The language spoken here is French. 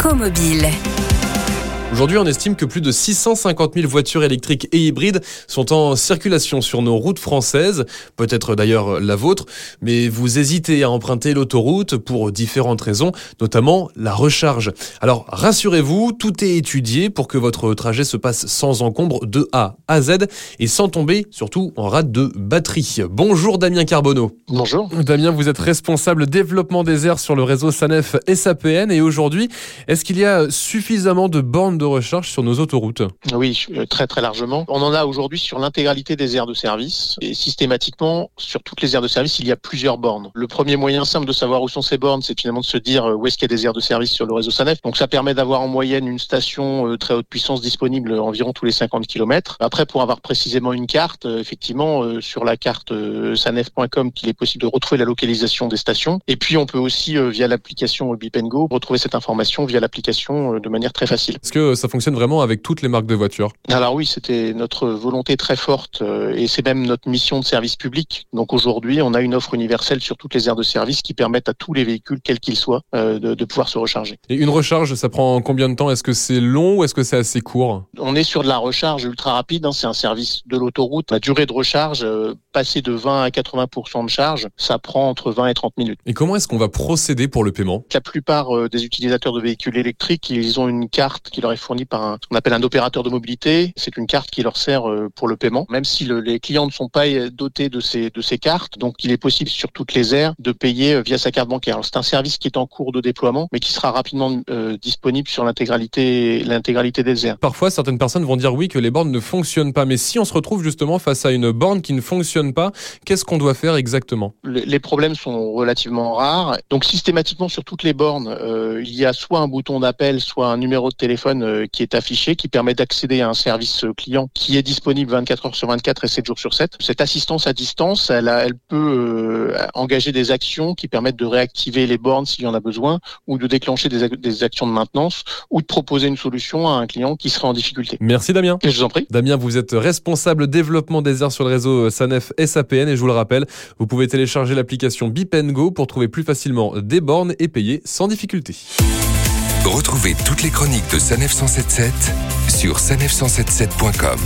Écomobile. Aujourd'hui, on estime que plus de 650 000 voitures électriques et hybrides sont en circulation sur nos routes françaises, peut-être d'ailleurs la vôtre, mais vous hésitez à emprunter l'autoroute pour différentes raisons, notamment la recharge. Alors rassurez-vous, tout est étudié pour que votre trajet se passe sans encombre de A à Z et sans tomber surtout en rate de batterie. Bonjour Damien Carbonneau. Bonjour. Damien, vous êtes responsable développement des airs sur le réseau SANEF SAPN et aujourd'hui, est-ce qu'il y a suffisamment de bornes de recharge sur nos autoroutes Oui, euh, très très largement. On en a aujourd'hui sur l'intégralité des aires de service et systématiquement sur toutes les aires de service, il y a plusieurs bornes. Le premier moyen simple de savoir où sont ces bornes, c'est finalement de se dire euh, où est-ce qu'il y a des aires de service sur le réseau SANEF. Donc ça permet d'avoir en moyenne une station euh, très haute puissance disponible environ tous les 50 km. Après, pour avoir précisément une carte, effectivement, sur la carte sanef.com, qu'il est possible de retrouver la localisation des stations. Et puis on peut aussi, via l'application Bip Go, retrouver cette information via l'application de manière très facile. Est-ce que ça fonctionne vraiment avec toutes les marques de voitures Alors oui, c'était notre volonté très forte euh, et c'est même notre mission de service public. Donc aujourd'hui, on a une offre universelle sur toutes les aires de service qui permettent à tous les véhicules, quels qu'ils soient, euh, de, pouvoir se recharger. Et une recharge, ça prend combien de temps? Est-ce que c'est long ou est-ce que c'est assez court? On est sur de la recharge ultra rapide. Hein. c'est un service de l'autoroute. La durée de recharge, euh, passer de 20 à 80 de charge, ça prend entre 20 et 30 minutes. Et comment est-ce qu'on va procéder pour le paiement? La plupart des utilisateurs de véhicules électriques, ils ont une carte qui leur est fournie par un, ce qu'on appelle un opérateur de mobilité. C'est une carte qui leur sert euh, pour le paiement, même si les clients ne sont pas euh, dotés de ces, de ces cartes. Donc, il est possible sur toutes les aires de payer euh, via sa carte bancaire. C'est un service qui est en cours de déploiement, mais qui sera rapidement disponible sur l'intégralité, l'intégralité des aires. Parfois, certaines personnes vont dire oui que les bornes ne fonctionnent pas, mais si on se retrouve justement face à une borne qui ne fonctionne pas, qu'est-ce qu'on doit faire exactement? Les problèmes sont relativement rares. Donc, systématiquement sur toutes les bornes, il y a soit un bouton d'appel, soit un numéro de téléphone qui est affiché, qui permet d'accéder à un service client qui est disponible 24 heures sur 24 et 7 jours sur 7. Cette assistance à distance, elle, peut euh, engager des actions qui permettent de réactiver les bornes s'il y en a besoin, ou de déclencher des, des, actions de maintenance, ou de proposer une solution à un client qui serait en difficulté. Merci Damien. je vous en prie. Damien, vous êtes responsable développement des airs sur le réseau SANEF SAPN et je vous le rappelle, vous pouvez télécharger l'application Bip Go pour trouver plus facilement des bornes et payer sans difficulté. Retrouvez toutes les chroniques de Sanef 177 sur sanef177.com.